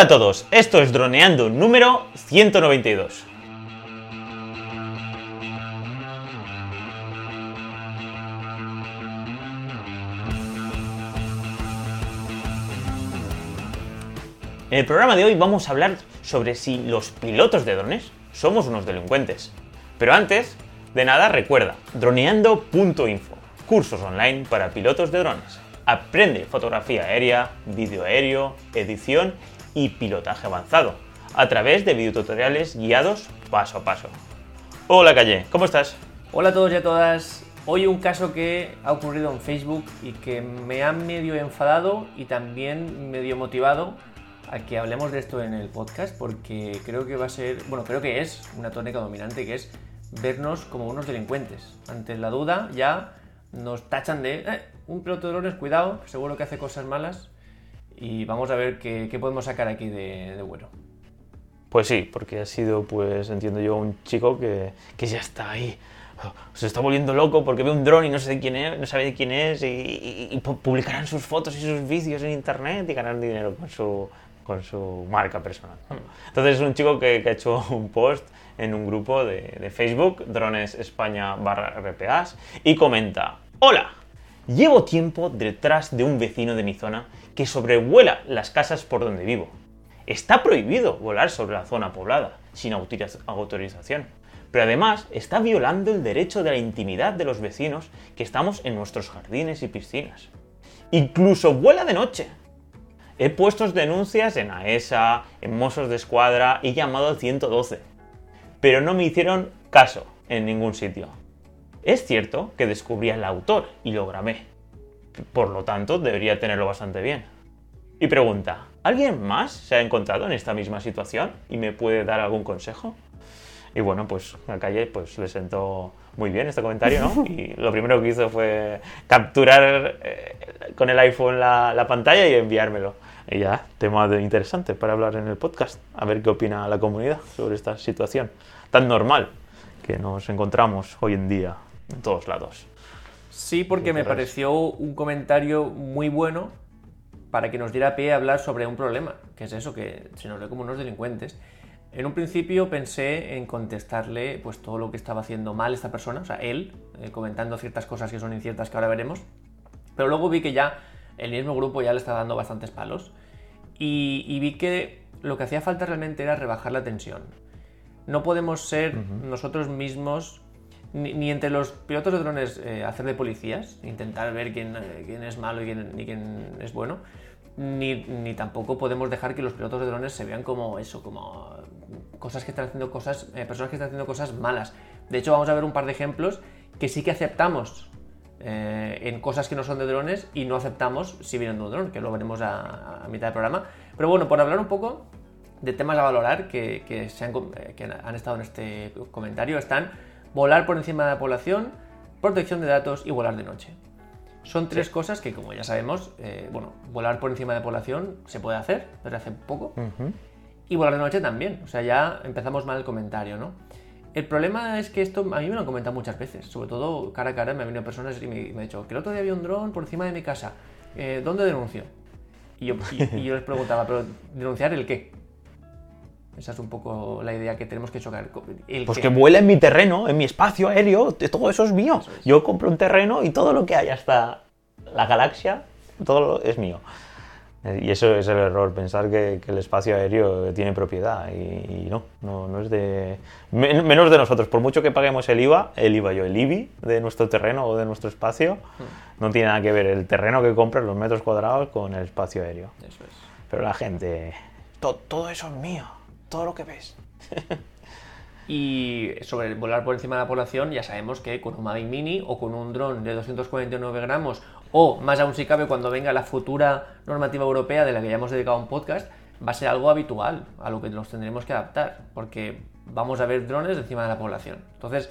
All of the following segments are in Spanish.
Hola a todos, esto es Droneando número 192. En el programa de hoy vamos a hablar sobre si los pilotos de drones somos unos delincuentes. Pero antes de nada, recuerda, droneando.info, cursos online para pilotos de drones. Aprende fotografía aérea, vídeo aéreo, edición y pilotaje avanzado a través de videotutoriales guiados paso a paso. Hola Calle, ¿cómo estás? Hola a todos y a todas. Hoy un caso que ha ocurrido en Facebook y que me ha medio enfadado y también medio motivado a que hablemos de esto en el podcast porque creo que va a ser, bueno, creo que es una tónica dominante que es vernos como unos delincuentes. Ante la duda ya nos tachan de eh, un piloto de drones, cuidado, seguro que hace cosas malas y vamos a ver qué, podemos sacar aquí de, de, bueno. Pues sí, porque ha sido, pues entiendo yo, un chico que, que ya está ahí. Se está volviendo loco porque ve un dron y no sé de quién es, no sabe de quién es y, publicarán sus fotos y sus vídeos en internet y ganarán dinero con su, con su marca personal. Entonces es un chico que, ha hecho un post en un grupo de, Facebook, Drones España y comenta, hola, llevo tiempo detrás de un vecino de mi zona que sobrevuela las casas por donde vivo. Está prohibido volar sobre la zona poblada, sin autorización. Pero además está violando el derecho de la intimidad de los vecinos que estamos en nuestros jardines y piscinas. Incluso vuela de noche, He puesto denuncias en AESA, en Mossos de Escuadra y llamado al 112. Pero no me hicieron caso en ningún sitio. Es cierto que descubrí al autor y lo grabé. Por lo tanto, debería tenerlo bastante bien. Y pregunta, ¿alguien más se ha encontrado en esta misma situación y me puede dar algún consejo? Y bueno, pues a Calle pues, le sentó muy bien este comentario, ¿no? Y lo primero que hizo fue capturar eh, con el iPhone la, la pantalla y enviármelo. Y ya, tema de interesante para hablar en el podcast, a ver qué opina la comunidad sobre esta situación tan normal que nos encontramos hoy en día en todos lados. Sí, porque me pareció un comentario muy bueno para que nos diera pie a hablar sobre un problema, que es eso, que se nos ve como unos delincuentes. En un principio pensé en contestarle pues todo lo que estaba haciendo mal esta persona, o sea, él, eh, comentando ciertas cosas que son inciertas que ahora veremos, pero luego vi que ya el mismo grupo ya le estaba dando bastantes palos y, y, vi que lo que hacía falta realmente era rebajar la tensión. No podemos ser uh -huh. nosotros mismos, ni, entre los pilotos de drones, eh, hacer de policías, intentar ver quién, eh, quién es malo y quién, quién es bueno, ni, ni, tampoco podemos dejar que los pilotos de drones se vean como eso, como cosas que están haciendo cosas, eh, personas que están haciendo cosas malas. De hecho, vamos a ver un par de ejemplos que sí que aceptamos en cosas que no son de drones y no aceptamos si vienen de un que lo veremos a, mitad del programa. Pero bueno, por hablar un poco de temas a valorar que, que, se han, que han estado en este comentario, están volar por encima de la población, protección de datos y volar de noche. Son tres sí. cosas que, como ya sabemos, eh, bueno, volar por encima de la población se puede hacer desde hace poco. Uh -huh. Y volar de noche también. O sea, ya empezamos mal el comentario, ¿no? El problema es que esto a mí me lo han comentado muchas veces, sobre todo cara a cara me han venido personas y me, me han dicho que el otro día había un dron por encima de mi casa, eh, ¿dónde denuncio? Y yo, y, y yo, les preguntaba, ¿pero denunciar el qué? Esa es un poco la idea que tenemos que chocar. ¿El pues qué? que vuela en mi terreno, en mi espacio aéreo, todo eso es mío. Eso es. Yo compro un terreno y todo lo que hay hasta la galaxia, todo es mío. Y eso es el error, pensar que, que el espacio aéreo tiene propiedad y, y no, no, no, es de... menos de nosotros, por mucho que paguemos el IVA, el IVA yo, el IBI de nuestro terreno o de nuestro espacio, mm. no tiene nada que ver el terreno que compras, los metros cuadrados, con el espacio aéreo. Eso es. Pero la gente, todo eso es mío, todo lo que ves. Y sobre volar por encima de la población, ya sabemos que con un Mavic Mini o con un dron de 249 gramos, o más aún si cabe cuando venga la futura normativa europea de la que ya hemos dedicado un podcast, va a ser algo habitual, a lo que nos tendremos que adaptar, porque vamos a ver drones encima de la población. Entonces,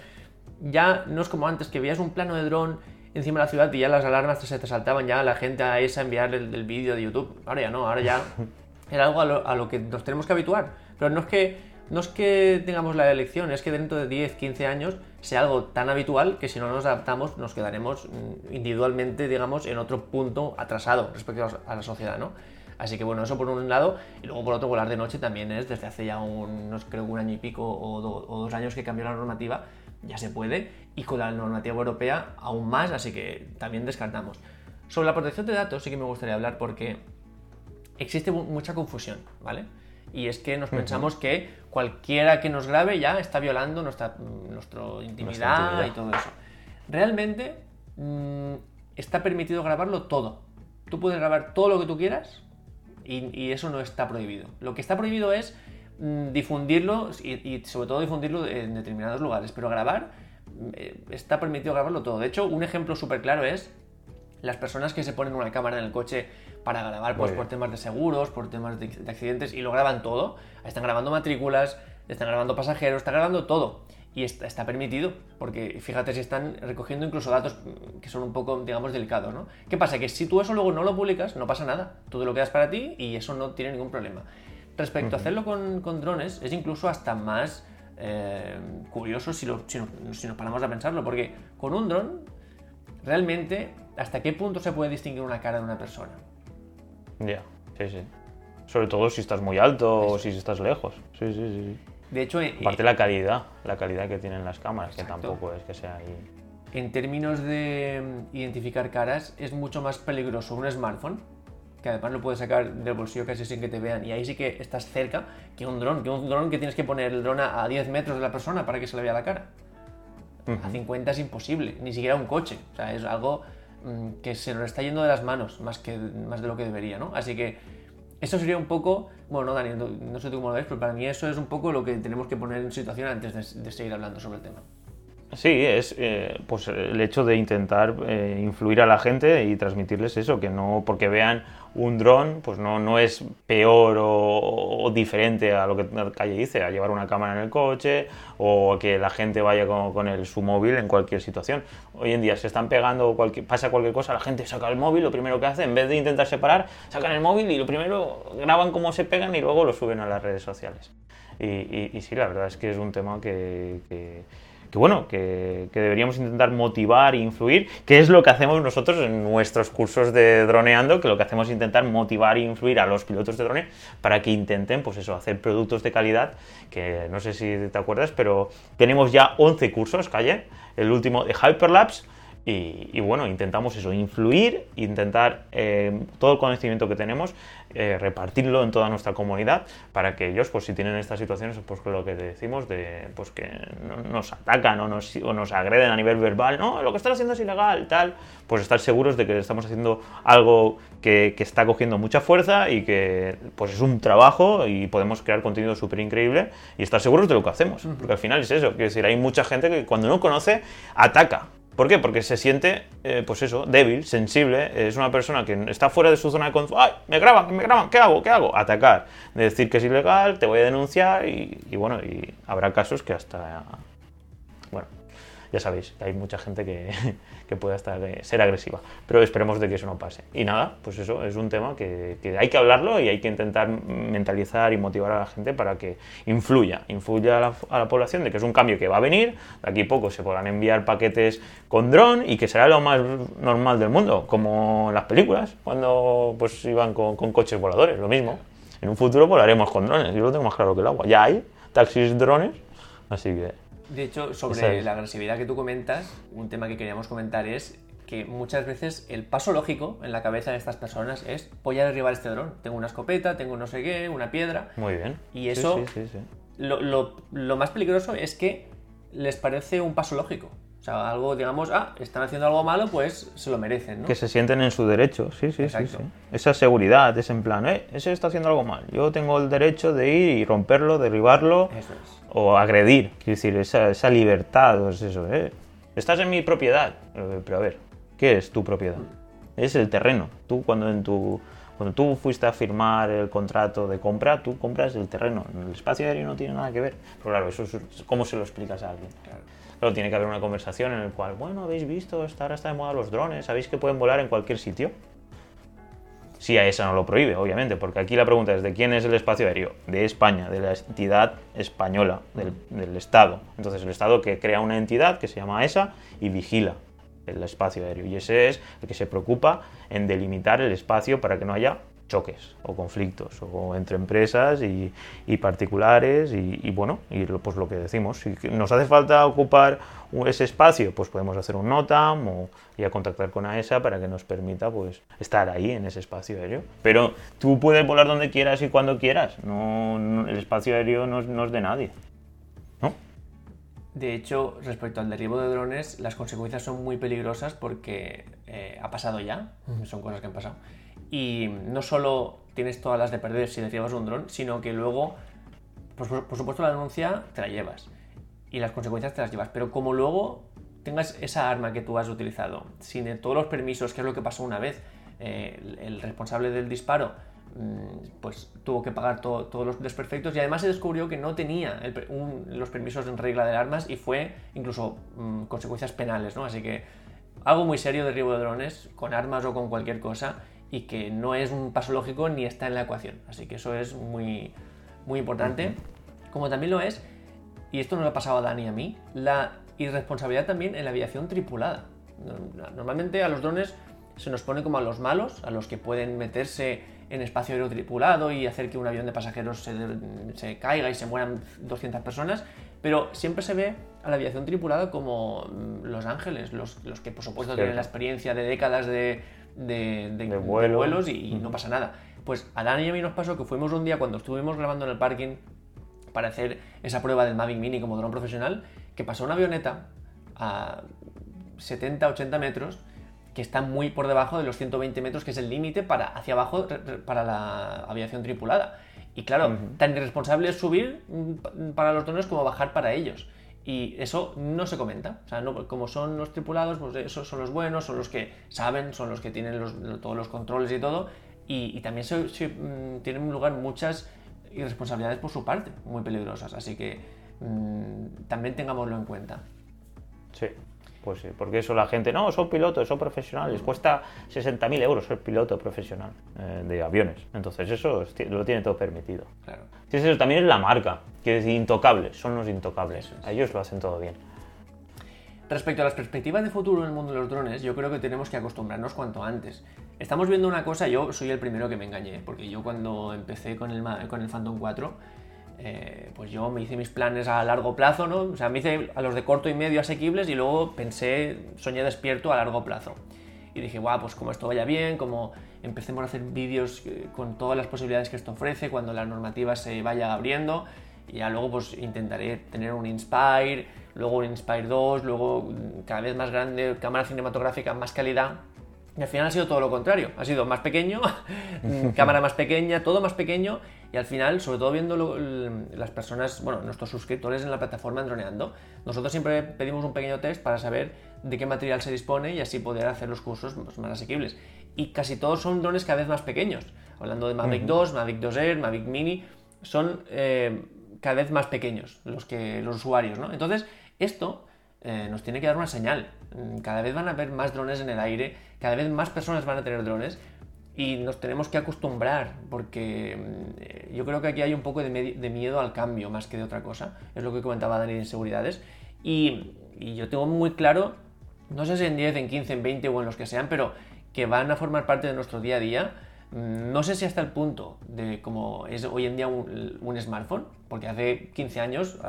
ya no es como antes que veías un plano de dron encima de la ciudad y ya las alarmas se te saltaban ya a la gente a esa enviar el, el vídeo de YouTube. Ahora ya no, ahora ya era algo a lo, a lo que nos tenemos que habituar. Pero no es que no es que tengamos la elección, es que dentro de 10, 15 años sea algo tan habitual que si no nos adaptamos nos quedaremos mm, individualmente, digamos, en otro punto atrasado respecto a la sociedad, ¿no? Así que bueno, eso por un lado, y luego por otro, volar de noche también es, desde hace ya unos, creo un año y pico o, o dos años que cambió la normativa, ya se puede, y con la normativa europea aún más, así que también descartamos. Sobre la protección de datos sí que me gustaría hablar porque existe mucha confusión, ¿vale? Y es que nos pensamos que cualquiera que nos grabe ya está violando nuestra, nuestra, intimidad, y todo eso. Realmente mm, está permitido grabarlo todo. Tú puedes grabar todo lo que tú quieras y, eso no está prohibido. Lo que está prohibido es mm, difundirlo y, sobre todo difundirlo en determinados lugares, pero grabar eh, está permitido grabarlo todo. De hecho, un ejemplo súper claro es las personas que se ponen una cámara en el coche para grabar pues, por temas de seguros, por temas de, accidentes y lo graban todo. Están grabando matrículas, están grabando pasajeros, están grabando todo. Y está, permitido, porque fíjate si están recogiendo incluso datos que son un poco, digamos, delicados, ¿no? ¿Qué pasa? Que si tú eso luego no lo publicas, no pasa nada. Todo lo quedas para ti y eso no tiene ningún problema. Respecto a hacerlo con, drones, es incluso hasta más eh, curioso si, si nos paramos a pensarlo, porque con un dron, realmente, ¿hasta qué punto se puede distinguir una cara de una persona? Ya, sí, sí. Sobre todo si estás muy alto o si estás lejos. Sí, sí, sí. De hecho, eh, aparte la calidad, la calidad que tienen las cámaras, que tampoco es que sea ahí. En términos de mm, identificar caras, es mucho más peligroso un smartphone, que además lo puedes sacar del bolsillo casi sin que te vean, y ahí sí que estás cerca, que un dron, que un dron que tienes que poner el dron a 10 metros de la persona para que se le vea la cara. A 50 es imposible, ni siquiera un coche. O sea, es algo que se nos está yendo de las manos más, que, más de lo que debería, ¿no? Así que eso sería un poco, bueno, no, Daniel, no, sé tú cómo lo ves, pero para mí eso es un poco lo que tenemos que poner en situación antes de seguir hablando sobre el tema. Sí, es eh, pues el hecho de intentar eh, influir a la gente y transmitirles eso, que no porque vean un dron, pues no, no es peor o, diferente a lo que calle dice, a llevar una cámara en el coche o que la gente vaya con, el, su móvil en cualquier situación. Hoy en día se están pegando, pasa cualquier cosa, la gente saca el móvil, lo primero que hace, en vez de intentar separar, sacan el móvil y lo primero graban cómo se pegan y luego lo suben a las redes sociales. Y, sí, la verdad es que es un tema que bueno, que, deberíamos intentar motivar e influir, que es lo que hacemos nosotros en nuestros cursos de droneando, que lo que hacemos es intentar motivar e influir a los pilotos de drone para que intenten, pues eso, hacer productos de calidad, que no sé si te acuerdas, pero tenemos ya 11 cursos, Calle, el último de Hyperlapse, y, bueno, intentamos eso, influir, intentar eh, todo el conocimiento que tenemos, eh, repartirlo en toda nuestra comunidad para que ellos, pues si tienen estas situaciones, pues lo que decimos, de pues que nos atacan o nos, o nos agreden a nivel verbal, no, lo que están haciendo es ilegal, tal, pues estar seguros de que estamos haciendo algo que, que está cogiendo mucha fuerza y que pues es un trabajo y podemos crear contenido súper increíble y estar seguros de lo que hacemos, porque al final es eso, quiero decir, hay mucha gente que cuando no conoce, ataca, ¿Por qué? Porque se siente, eh, pues eso, débil, sensible. Es una persona que está fuera de su zona de confort. ¡Ay! Me graban, me graban. ¿Qué hago? ¿Qué hago? Atacar. De decir que es ilegal, te voy a denunciar y, y bueno, y habrá casos que hasta. Ya sabéis, hay mucha gente que, que pueda estar, eh, ser agresiva. Pero esperemos de que eso no pase. Y nada, pues eso es un tema que, hay que hablarlo y hay que intentar mentalizar y motivar a la gente para que influya, influya a la, población de que es un cambio que va a venir, de aquí a poco se podrán enviar paquetes con dron y que será lo más normal del mundo, como en las películas, cuando pues iban con, con coches voladores, lo mismo. En un futuro volaremos con drones, yo lo tengo más claro que el agua. Ya hay taxis drones, así que de hecho, sobre la agresividad que tú comentas, un tema que queríamos comentar es que muchas veces el paso lógico en la cabeza de estas personas es voy a derribar este dron. Tengo una escopeta, tengo no sé qué, una piedra. Muy bien. Y eso, lo, lo, más peligroso es que les parece un paso lógico. O sea, algo, digamos, ah, están haciendo algo malo, pues se lo merecen, ¿no? Que se sienten en su derecho, sí, sí, sí, Esa seguridad, es en plan, eh, ese está haciendo algo mal. Yo tengo el derecho de ir y romperlo, derribarlo o agredir. Quiero decir, esa, esa libertad, es eso, eh. Estás en mi propiedad. Eh, pero a ver, ¿qué es tu propiedad? Es el terreno. Tú cuando en tu cuando tú fuiste a firmar el contrato de compra, tú compras el terreno. El espacio aéreo no tiene nada que ver. Pero claro, eso es, ¿cómo se lo explicas a alguien? Claro. Pero tiene que haber una conversación en la cual, bueno, habéis visto, ahora está de moda los drones, sabéis que pueden volar en cualquier sitio. Si a esa no lo prohíbe, obviamente, porque aquí la pregunta es de quién es el espacio aéreo. De España, de la entidad española, del, Estado. Entonces el Estado que crea una entidad que se llama ESA y vigila el espacio aéreo. Y ese es el que se preocupa en delimitar el espacio para que no haya choques o conflictos o entre empresas y, particulares y, bueno, y pues lo que decimos, si nos hace falta ocupar ese espacio, pues podemos hacer un NOTAM o a contactar con AESA para que nos permita pues estar ahí en ese espacio aéreo. Pero tú puedes volar donde quieras y cuando quieras, no, el espacio aéreo no, no es de nadie. ¿no? De hecho, respecto al derribo de drones, las consecuencias son muy peligrosas porque eh, ha pasado ya, son cosas que han pasado. Y no solo tienes todas las de perder si derribas un dron, sino que luego, por, supuesto, la denuncia te la llevas y las consecuencias te las llevas. Pero como luego tengas esa arma que tú has utilizado, sin todos los permisos, que es lo que pasó una vez, eh, el responsable del disparo mm, pues tuvo que pagar todos los desperfectos y además se descubrió que no tenía los permisos en regla de armas y fue incluso mm, consecuencias penales, ¿no? Así que algo muy serio de derribo de drones, con armas o con cualquier cosa, y que no es un paso lógico ni está en la ecuación. Así que eso es muy, muy importante. Como también lo es, y esto nos ha pasado a Dani y a mí, la irresponsabilidad también en la aviación tripulada. Normalmente a los drones se nos pone como a los malos, a los que pueden meterse en espacio aéreo tripulado y hacer que un avión de pasajeros se, caiga y se mueran 200 personas, pero siempre se ve a la aviación tripulada como mm, los ángeles, los, que por supuesto tienen la experiencia de décadas de, de, vuelos y, no pasa nada. Pues a Dani y a mí nos pasó que fuimos un día cuando estuvimos grabando en el parking para hacer esa prueba del Mavic Mini como dron profesional, que pasó una avioneta a 70-80 metros que está muy por debajo de los 120 metros, que es el límite para hacia abajo para la aviación tripulada. Y claro, tan irresponsable es subir mm, para los drones como bajar para ellos. Y eso no se comenta. O sea, no, como son los tripulados, pues esos son los buenos, son los que saben, son los que tienen todos los controles y todo. Y, también se, mm, tienen lugar muchas irresponsabilidades por su parte, muy peligrosas. Así que mm, también tengámoslo en cuenta. Sí, pues sí, porque eso la gente, no, son pilotos, son profesionales, cuesta 60.000 euros ser piloto profesional eh, de aviones. Entonces eso lo tiene todo permitido. Claro. eso también es la marca, que es intocables, son los intocables. Ellos lo hacen todo bien. Respecto a las perspectivas de futuro en el mundo de los drones, yo creo que tenemos que acostumbrarnos cuanto antes. Estamos viendo una cosa, yo soy el primero que me engañé, porque yo cuando empecé con el, con el Phantom 4, eh, pues yo me hice mis planes a largo plazo, ¿no? O sea, me hice a los de corto y medio asequibles y luego pensé, soñé despierto a largo plazo. Y dije, guau, pues como esto vaya bien, como empecemos a hacer vídeos eh, con todas las posibilidades que esto ofrece, cuando la normativa se vaya abriendo, y ya luego pues intentaré tener un Inspire, luego un Inspire 2, luego mm, cada vez más grande, cámara cinematográfica, más calidad. Y al final ha sido todo lo contrario, ha sido más pequeño, cámara más pequeña, todo más pequeño y al final, sobre todo viendo las personas, bueno, nuestros suscriptores en la plataforma Androneando, nosotros siempre pedimos un pequeño test para saber de qué material se dispone y así poder hacer los cursos pues, más asequibles. Y casi todos son drones cada vez más pequeños. Hablando de Mavic 2, Mavic 2 Air, Mavic Mini, son eh, cada vez más pequeños los, que, los usuarios, ¿no? Entonces, esto eh, nos tiene que dar una señal. Cada vez van a haber más drones en el aire, cada vez más personas van a tener drones y nos tenemos que acostumbrar porque mm, yo creo que aquí hay un poco de, miedo al cambio más que de otra cosa. Es lo que comentaba Dani de inseguridades. Y, y yo tengo muy claro, no sé si en 10, en 15, en 20 o en los que sean, pero que van a formar parte de nuestro día a día. Mm, no sé si hasta el punto de como es hoy en día un, smartphone, porque hace 15 años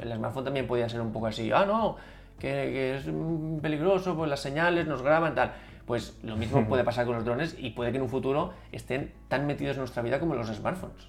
el smartphone también podía ser un poco así, ah, no, que, que es peligroso, pues las señales nos graban, tal. Pues lo mismo puede pasar con los drones y puede que en un futuro estén tan metidos en nuestra vida como los smartphones.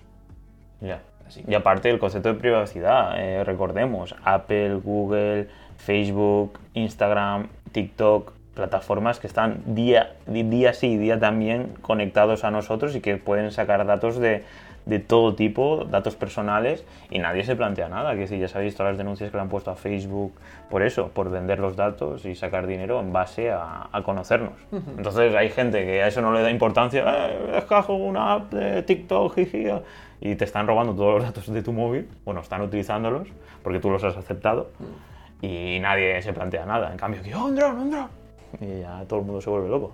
Ya. Y aparte el concepto de privacidad, eh, recordemos, Apple, Google, Facebook, Instagram, TikTok, plataformas que están día, día sí día también conectados a nosotros y que pueden sacar datos de, de todo tipo, datos personales, y nadie se plantea nada. Que si ya sabéis todas las denuncias que le han puesto a Facebook por eso, por vender los datos y sacar dinero en base a, conocernos. Entonces hay gente que a eso no le da importancia, eh, descargo una app de TikTok, y te están robando todos los datos de tu móvil, bueno, están utilizándolos porque tú los has aceptado y nadie se plantea nada. En cambio, que, oh, un dron, un dron. Y ya todo el mundo se vuelve loco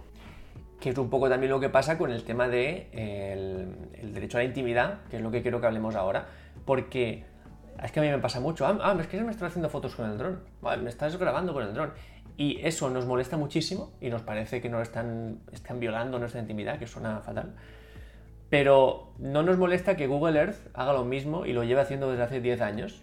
que es un poco también lo que pasa con el tema del de, el, derecho a la intimidad, que es lo que quiero que hablemos ahora, porque es que a mí me pasa mucho, ah, ah es que me estás haciendo fotos con el dron, me estás grabando con el dron, y eso nos molesta muchísimo y nos parece que nos están, están violando nuestra intimidad, que suena fatal. Pero no nos molesta que Google Earth haga lo mismo y lo lleve haciendo desde hace 10 años.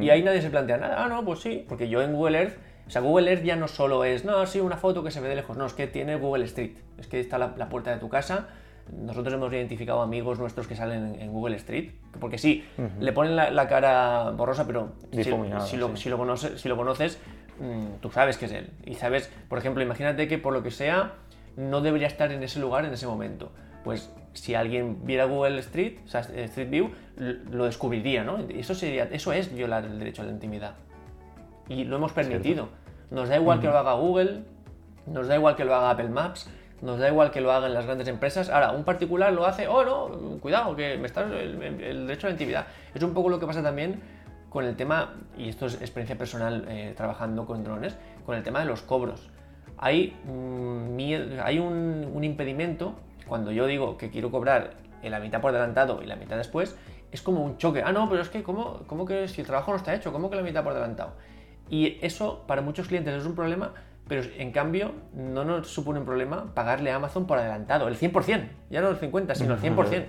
Y ahí nadie se plantea nada. Ah, no, pues sí, porque yo en Google Earth, o sea, Google Earth ya no solo es, no, sí, una foto que se ve de lejos, no, es que tiene Google Street, es que está la, puerta de tu casa. Nosotros hemos identificado amigos nuestros que salen en, Google Street, porque sí, le ponen la, cara borrosa, pero si, lo, si, lo, conoces, si lo conoces mm, tú sabes que es él. Y sabes, por ejemplo, imagínate que por lo que sea, no debería estar en ese lugar en ese momento. Pues si alguien viera Google Street, o sea, Street View, lo descubriría, ¿no? Eso, sería, eso es violar el derecho a la intimidad. Y lo hemos permitido. Nos da igual que lo haga Google, nos da igual que lo haga Apple Maps, nos da igual que lo hagan las grandes empresas. Ahora, un particular lo hace, oh no, cuidado, que me está el, derecho a la intimidad. Es un poco lo que pasa también con el tema, y esto es experiencia personal eh, trabajando con drones, con el tema de los cobros. Hay, mm, hay un, un impedimento cuando yo digo que quiero cobrar en la mitad por adelantado y la mitad después, es como un choque. Ah, no, pero es que, ¿cómo, ¿cómo, que si el trabajo no está hecho? ¿Cómo que la mitad por adelantado? Y eso para muchos clientes es un problema, pero en cambio no nos supone un problema pagarle a Amazon por adelantado, el 100%, ya no el 50%, sino el 100%.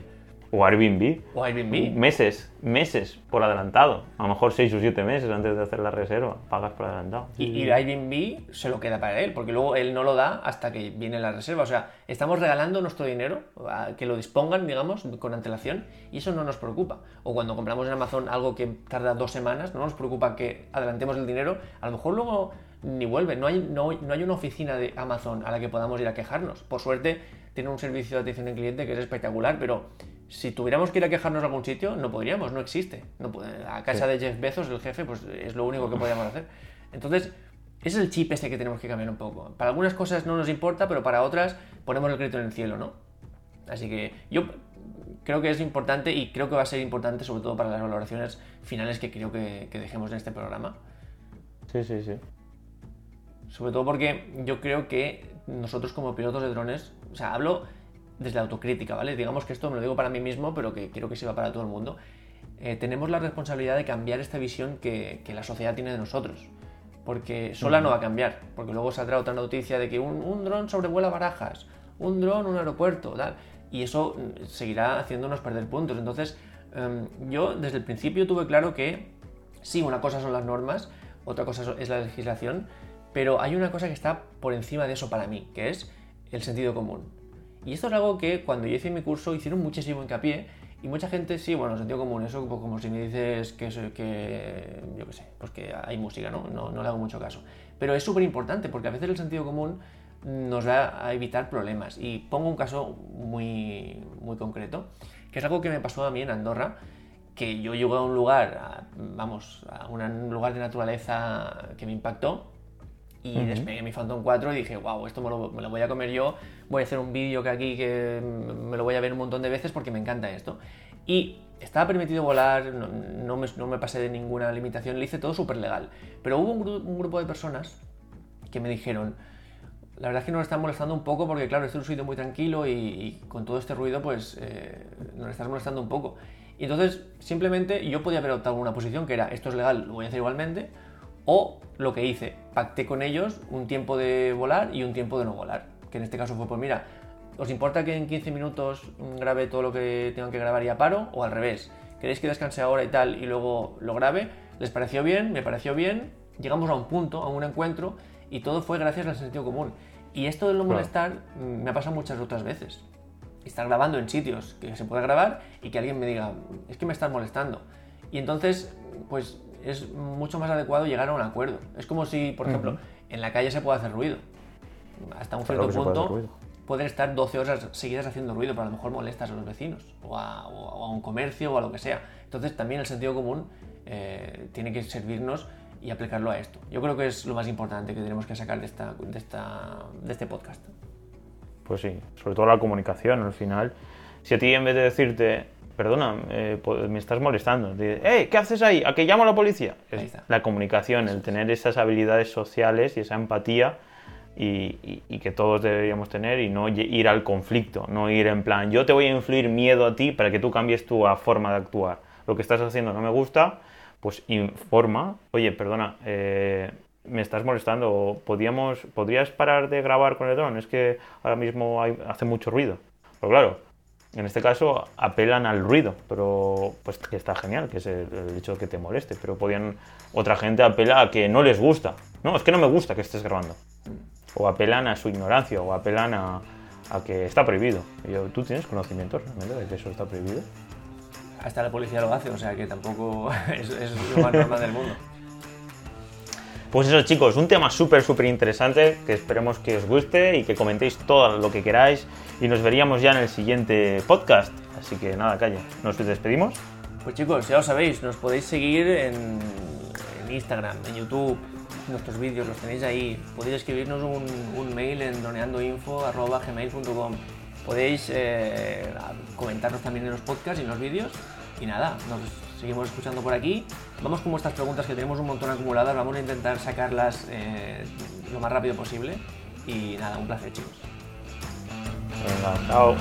O Airbnb. O Airbnb. Meses, meses por adelantado. A lo mejor 6 o 7 meses antes de hacer la reserva. Pagas por adelantado. Y, y Airbnb se lo queda para él, porque luego él no lo da hasta que viene la reserva. O sea, estamos regalando nuestro dinero, a que lo dispongan, digamos, con antelación, y eso no nos preocupa. O cuando compramos en Amazon algo que tarda dos semanas, no nos preocupa que adelantemos el dinero. A lo mejor luego ni vuelve. No hay, no, no hay una oficina de Amazon a la que podamos ir a quejarnos. Por suerte, tiene un servicio de atención al cliente que es espectacular, pero si tuviéramos que ir a quejarnos a algún sitio, no podríamos, no existe. No a casa de Jeff Bezos, el jefe, pues es lo único que podríamos hacer. Entonces, ese es el chip ese que tenemos que cambiar un poco. Para algunas cosas no nos importa, pero para otras ponemos el crédito en el cielo, ¿no? Así que yo creo que es importante y creo que va a ser importante sobre todo para las valoraciones finales que creo que, que dejemos en este programa. Sí, sí, sí. Sobre todo porque yo creo que nosotros como pilotos de drones, o sea, hablo desde la autocrítica, ¿vale? Digamos que esto me lo digo para mí mismo, pero que quiero que sirva para todo el mundo. Eh, tenemos la responsabilidad de cambiar esta visión que, la sociedad tiene de nosotros. Porque sola no va a cambiar, porque luego saldrá otra noticia de que un, un dron sobrevuela barajas, un dron, un aeropuerto, tal. Y eso mm, seguirá haciéndonos perder puntos. Entonces, em, yo desde el principio tuve claro que sí, una cosa son las normas, otra cosa es la legislación, pero hay una cosa que está por encima de eso para mí, que es el sentido común. Y esto es algo que cuando yo hice mi curso hicieron muchísimo hincapié y mucha gente, sí, bueno, sentido común, eso como si me dices que, que yo qué sé, pues que hay música, ¿no? No, no le hago mucho caso. Pero es súper importante porque a veces el sentido común nos va a evitar problemas. Y pongo un caso muy, muy concreto, que es algo que me pasó a mí en Andorra, que yo llegué a un lugar, vamos, a un lugar de naturaleza que me impactó y despegué mi Phantom 4 y dije, wow, esto me lo, me lo, voy a comer yo, voy a hacer un vídeo que aquí que me lo voy a ver un montón de veces porque me encanta esto. Y estaba permitido volar, no, me, no me, pasé de ninguna limitación, le hice todo súper legal. Pero hubo un, grupo de personas que me dijeron, la verdad es que nos están molestando un poco porque claro, este es un sitio muy tranquilo y, con todo este ruido pues eh, nos estás molestando un poco. Y entonces simplemente yo podía haber optado una posición que era, esto es legal, lo voy a hacer igualmente, o lo que hice, pacté con ellos un tiempo de volar y un tiempo de no volar. Que en este caso fue, pues mira, ¿os importa que en 15 minutos grabe todo lo que tengan que grabar y a paro? O al revés, ¿queréis que descanse ahora y tal y luego lo grabe? ¿Les pareció bien? ¿Me pareció bien? Llegamos a un punto, a un encuentro y todo fue gracias al sentido común. Y esto de no molestar mm, me ha pasado muchas otras veces. Estar grabando en sitios que se puede grabar y que alguien me diga, es que me están molestando. Y entonces, pues es mucho más adecuado llegar a un acuerdo. Es como si, por ejemplo, en la calle se puede hacer ruido. Hasta un cierto punto pueden estar 12 horas seguidas haciendo ruido, pero a lo mejor molestas a los vecinos o a, un comercio o a lo que sea. Entonces también el sentido común eh, tiene que servirnos y aplicarlo a esto. Yo creo que es lo más importante que tenemos que sacar de, esta, de, esta, de este podcast. Pues sí, sobre todo la comunicación al final. Si a ti en vez de decirte, perdona, eh, me estás molestando. hey, ¿qué haces ahí? ¿A qué llamo a la policía? la comunicación, el tener esas habilidades sociales y esa empatía y, que todos deberíamos tener y no ir al conflicto, no ir en plan, yo te voy a influir miedo a ti para que tú cambies tu forma de actuar. Lo que estás haciendo no me gusta, pues informa, oye, perdona, eh, me estás molestando, ¿Podríamos, ¿podrías parar de grabar con el dron? Es que ahora mismo hace mucho ruido. Pero claro, en este caso apelan al ruido, pero pues que está genial, que es el, hecho de que te moleste, pero podían, otra gente apela a que no les gusta, no, es que no me gusta que estés grabando, o apelan a su ignorancia, o apelan a, que está prohibido. ¿Tú tienes conocimiento realmente de que eso está prohibido? Hasta la policía lo hace, o sea que tampoco es, es lo más normal del mundo. Pues eso chicos, un tema súper, súper interesante que esperemos que os guste y que comentéis todo lo que queráis y nos veríamos ya en el siguiente podcast. Así que nada, calle, nos despedimos. Pues chicos, ya lo sabéis, nos podéis seguir en, Instagram, en YouTube, nuestros vídeos los tenéis ahí. Podéis escribirnos un, mail en doneandoinfo.gmail.com Podéis eh, comentarnos también en los podcasts y en los vídeos. Y nada, nos seguimos escuchando por aquí. Vamos con vuestras preguntas, que tenemos un montón acumuladas. Vamos a intentar sacarlas eh, lo más rápido posible. Y nada, un placer, chicos. Venga, chao.